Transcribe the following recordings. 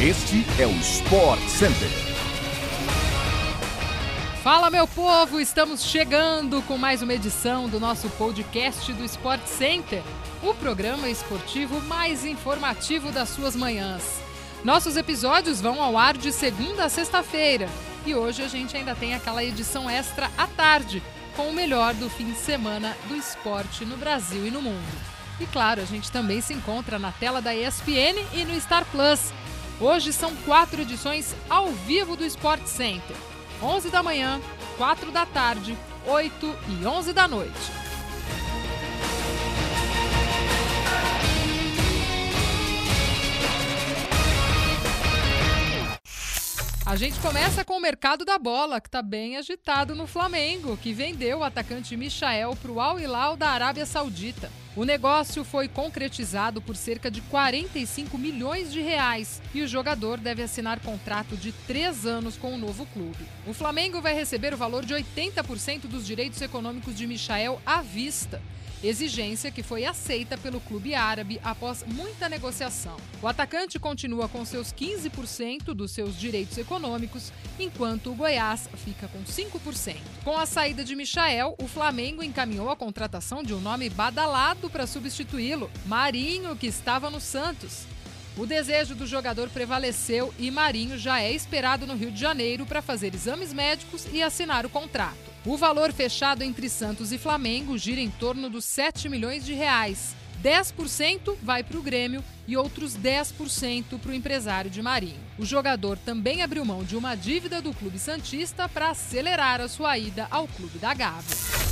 Este é o Sport Center. Fala, meu povo! Estamos chegando com mais uma edição do nosso podcast do Sport Center, o programa esportivo mais informativo das suas manhãs. Nossos episódios vão ao ar de segunda a sexta-feira e hoje a gente ainda tem aquela edição extra à tarde, com o melhor do fim de semana do esporte no Brasil e no mundo. E claro, a gente também se encontra na tela da ESPN e no Star Plus. Hoje são quatro edições ao vivo do Sport Center: 11 da manhã, 4 da tarde, 8 e 11 da noite. A gente começa com o mercado da bola, que está bem agitado no Flamengo, que vendeu o atacante Michael para o Al Hilal da Arábia Saudita. O negócio foi concretizado por cerca de 45 milhões de reais e o jogador deve assinar contrato de três anos com o novo clube. O Flamengo vai receber o valor de 80% dos direitos econômicos de Michael à vista exigência que foi aceita pelo clube árabe após muita negociação. O atacante continua com seus 15% dos seus direitos econômicos, enquanto o Goiás fica com 5%. Com a saída de Michael, o Flamengo encaminhou a contratação de um nome badalado para substituí-lo, Marinho, que estava no Santos. O desejo do jogador prevaleceu e Marinho já é esperado no Rio de Janeiro para fazer exames médicos e assinar o contrato. O valor fechado entre Santos e Flamengo gira em torno dos 7 milhões de reais. 10% vai para o Grêmio e outros 10% para o empresário de Marinho. O jogador também abriu mão de uma dívida do Clube Santista para acelerar a sua ida ao Clube da Gávea.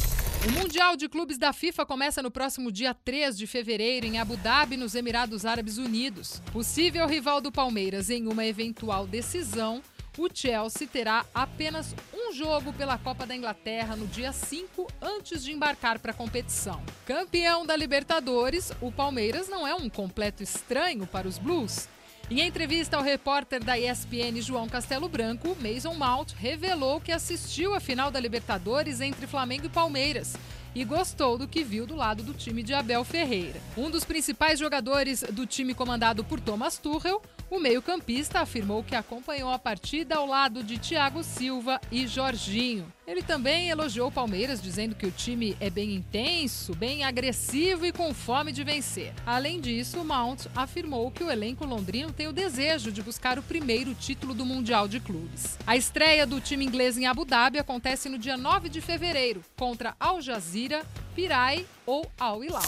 O Mundial de Clubes da FIFA começa no próximo dia 3 de fevereiro em Abu Dhabi, nos Emirados Árabes Unidos. Possível rival do Palmeiras em uma eventual decisão, o Chelsea terá apenas um jogo pela Copa da Inglaterra no dia 5 antes de embarcar para a competição. Campeão da Libertadores, o Palmeiras não é um completo estranho para os Blues. Em entrevista ao repórter da ESPN João Castelo Branco, Mason Mount revelou que assistiu à final da Libertadores entre Flamengo e Palmeiras e gostou do que viu do lado do time de Abel Ferreira. Um dos principais jogadores do time comandado por Thomas Tuchel, o meio-campista afirmou que acompanhou a partida ao lado de Thiago Silva e Jorginho. Ele também elogiou o Palmeiras, dizendo que o time é bem intenso, bem agressivo e com fome de vencer. Além disso, Mount afirmou que o elenco londrino tem o desejo de buscar o primeiro título do Mundial de Clubes. A estreia do time inglês em Abu Dhabi acontece no dia 9 de fevereiro, contra Al Jazeera, Pirai ou Al Hilal.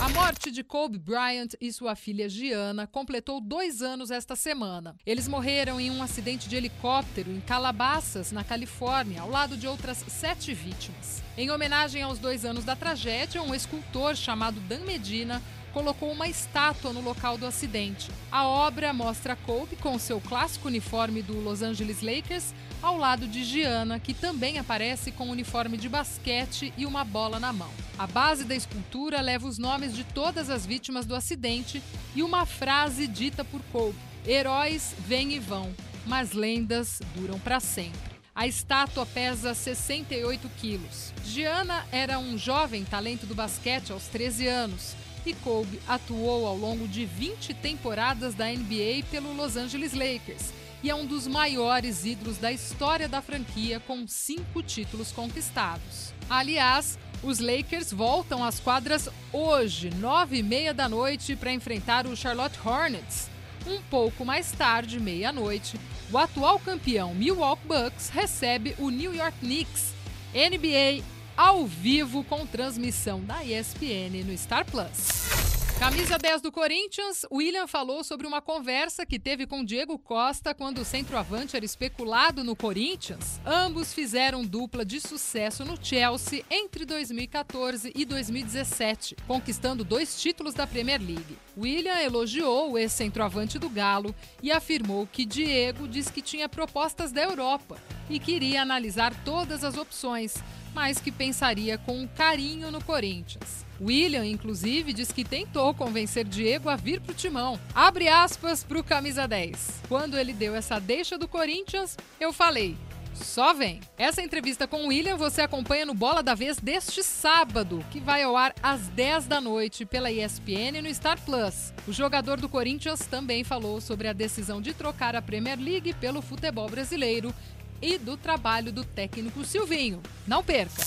A morte de Kobe Bryant e sua filha Gianna completou dois anos esta semana. Eles morreram em um acidente de helicóptero em Calabasas, na Califórnia, ao lado de outras sete vítimas. Em homenagem aos dois anos da tragédia, um escultor chamado Dan Medina colocou uma estátua no local do acidente. A obra mostra Kobe com seu clássico uniforme do Los Angeles Lakers ao lado de Gianna, que também aparece com um uniforme de basquete e uma bola na mão. A base da escultura leva os nomes de todas as vítimas do acidente e uma frase dita por Kobe: Heróis vêm e vão, mas lendas duram para sempre. A estátua pesa 68 quilos. Gianna era um jovem talento do basquete aos 13 anos e Kobe atuou ao longo de 20 temporadas da NBA pelo Los Angeles Lakers e é um dos maiores ídolos da história da franquia, com cinco títulos conquistados. Aliás, os Lakers voltam às quadras hoje, nove e meia da noite, para enfrentar o Charlotte Hornets. Um pouco mais tarde, meia-noite, o atual campeão Milwaukee Bucks recebe o New York Knicks. NBA ao vivo com transmissão da ESPN no Star Plus. Camisa 10 do Corinthians, William falou sobre uma conversa que teve com Diego Costa quando o centroavante era especulado no Corinthians. Ambos fizeram dupla de sucesso no Chelsea entre 2014 e 2017, conquistando dois títulos da Premier League. William elogiou o ex-centroavante do Galo e afirmou que Diego diz que tinha propostas da Europa e queria analisar todas as opções, mas que pensaria com carinho no Corinthians. William, inclusive, diz que tentou convencer Diego a vir para o timão. Abre aspas para o camisa 10. Quando ele deu essa deixa do Corinthians, eu falei: só vem. Essa entrevista com o William você acompanha no Bola da Vez deste sábado, que vai ao ar às 10 da noite pela ESPN no Star Plus. O jogador do Corinthians também falou sobre a decisão de trocar a Premier League pelo futebol brasileiro e do trabalho do técnico Silvinho. Não perca!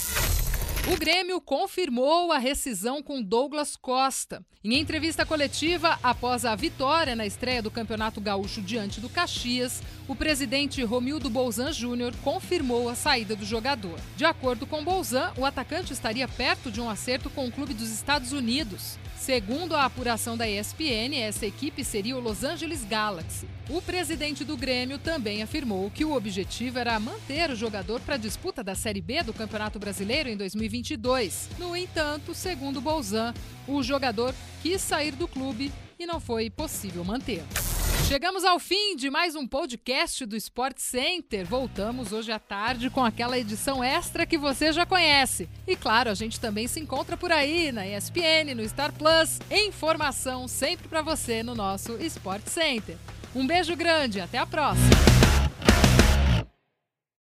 O Grêmio confirmou a rescisão com Douglas Costa. Em entrevista coletiva após a vitória na estreia do Campeonato Gaúcho diante do Caxias, o presidente Romildo Bolzan Júnior confirmou a saída do jogador. De acordo com Bolzan, o atacante estaria perto de um acerto com o clube dos Estados Unidos. Segundo a apuração da ESPN, essa equipe seria o Los Angeles Galaxy. O presidente do Grêmio também afirmou que o objetivo era manter o jogador para a disputa da Série B do Campeonato Brasileiro em 2022. No entanto, segundo Bolzan, o jogador quis sair do clube e não foi possível mantê-lo. Chegamos ao fim de mais um podcast do Sport Center. Voltamos hoje à tarde com aquela edição extra que você já conhece. E claro, a gente também se encontra por aí na ESPN, no Star Plus. Informação sempre para você no nosso Sport Center. Um beijo grande, até a próxima.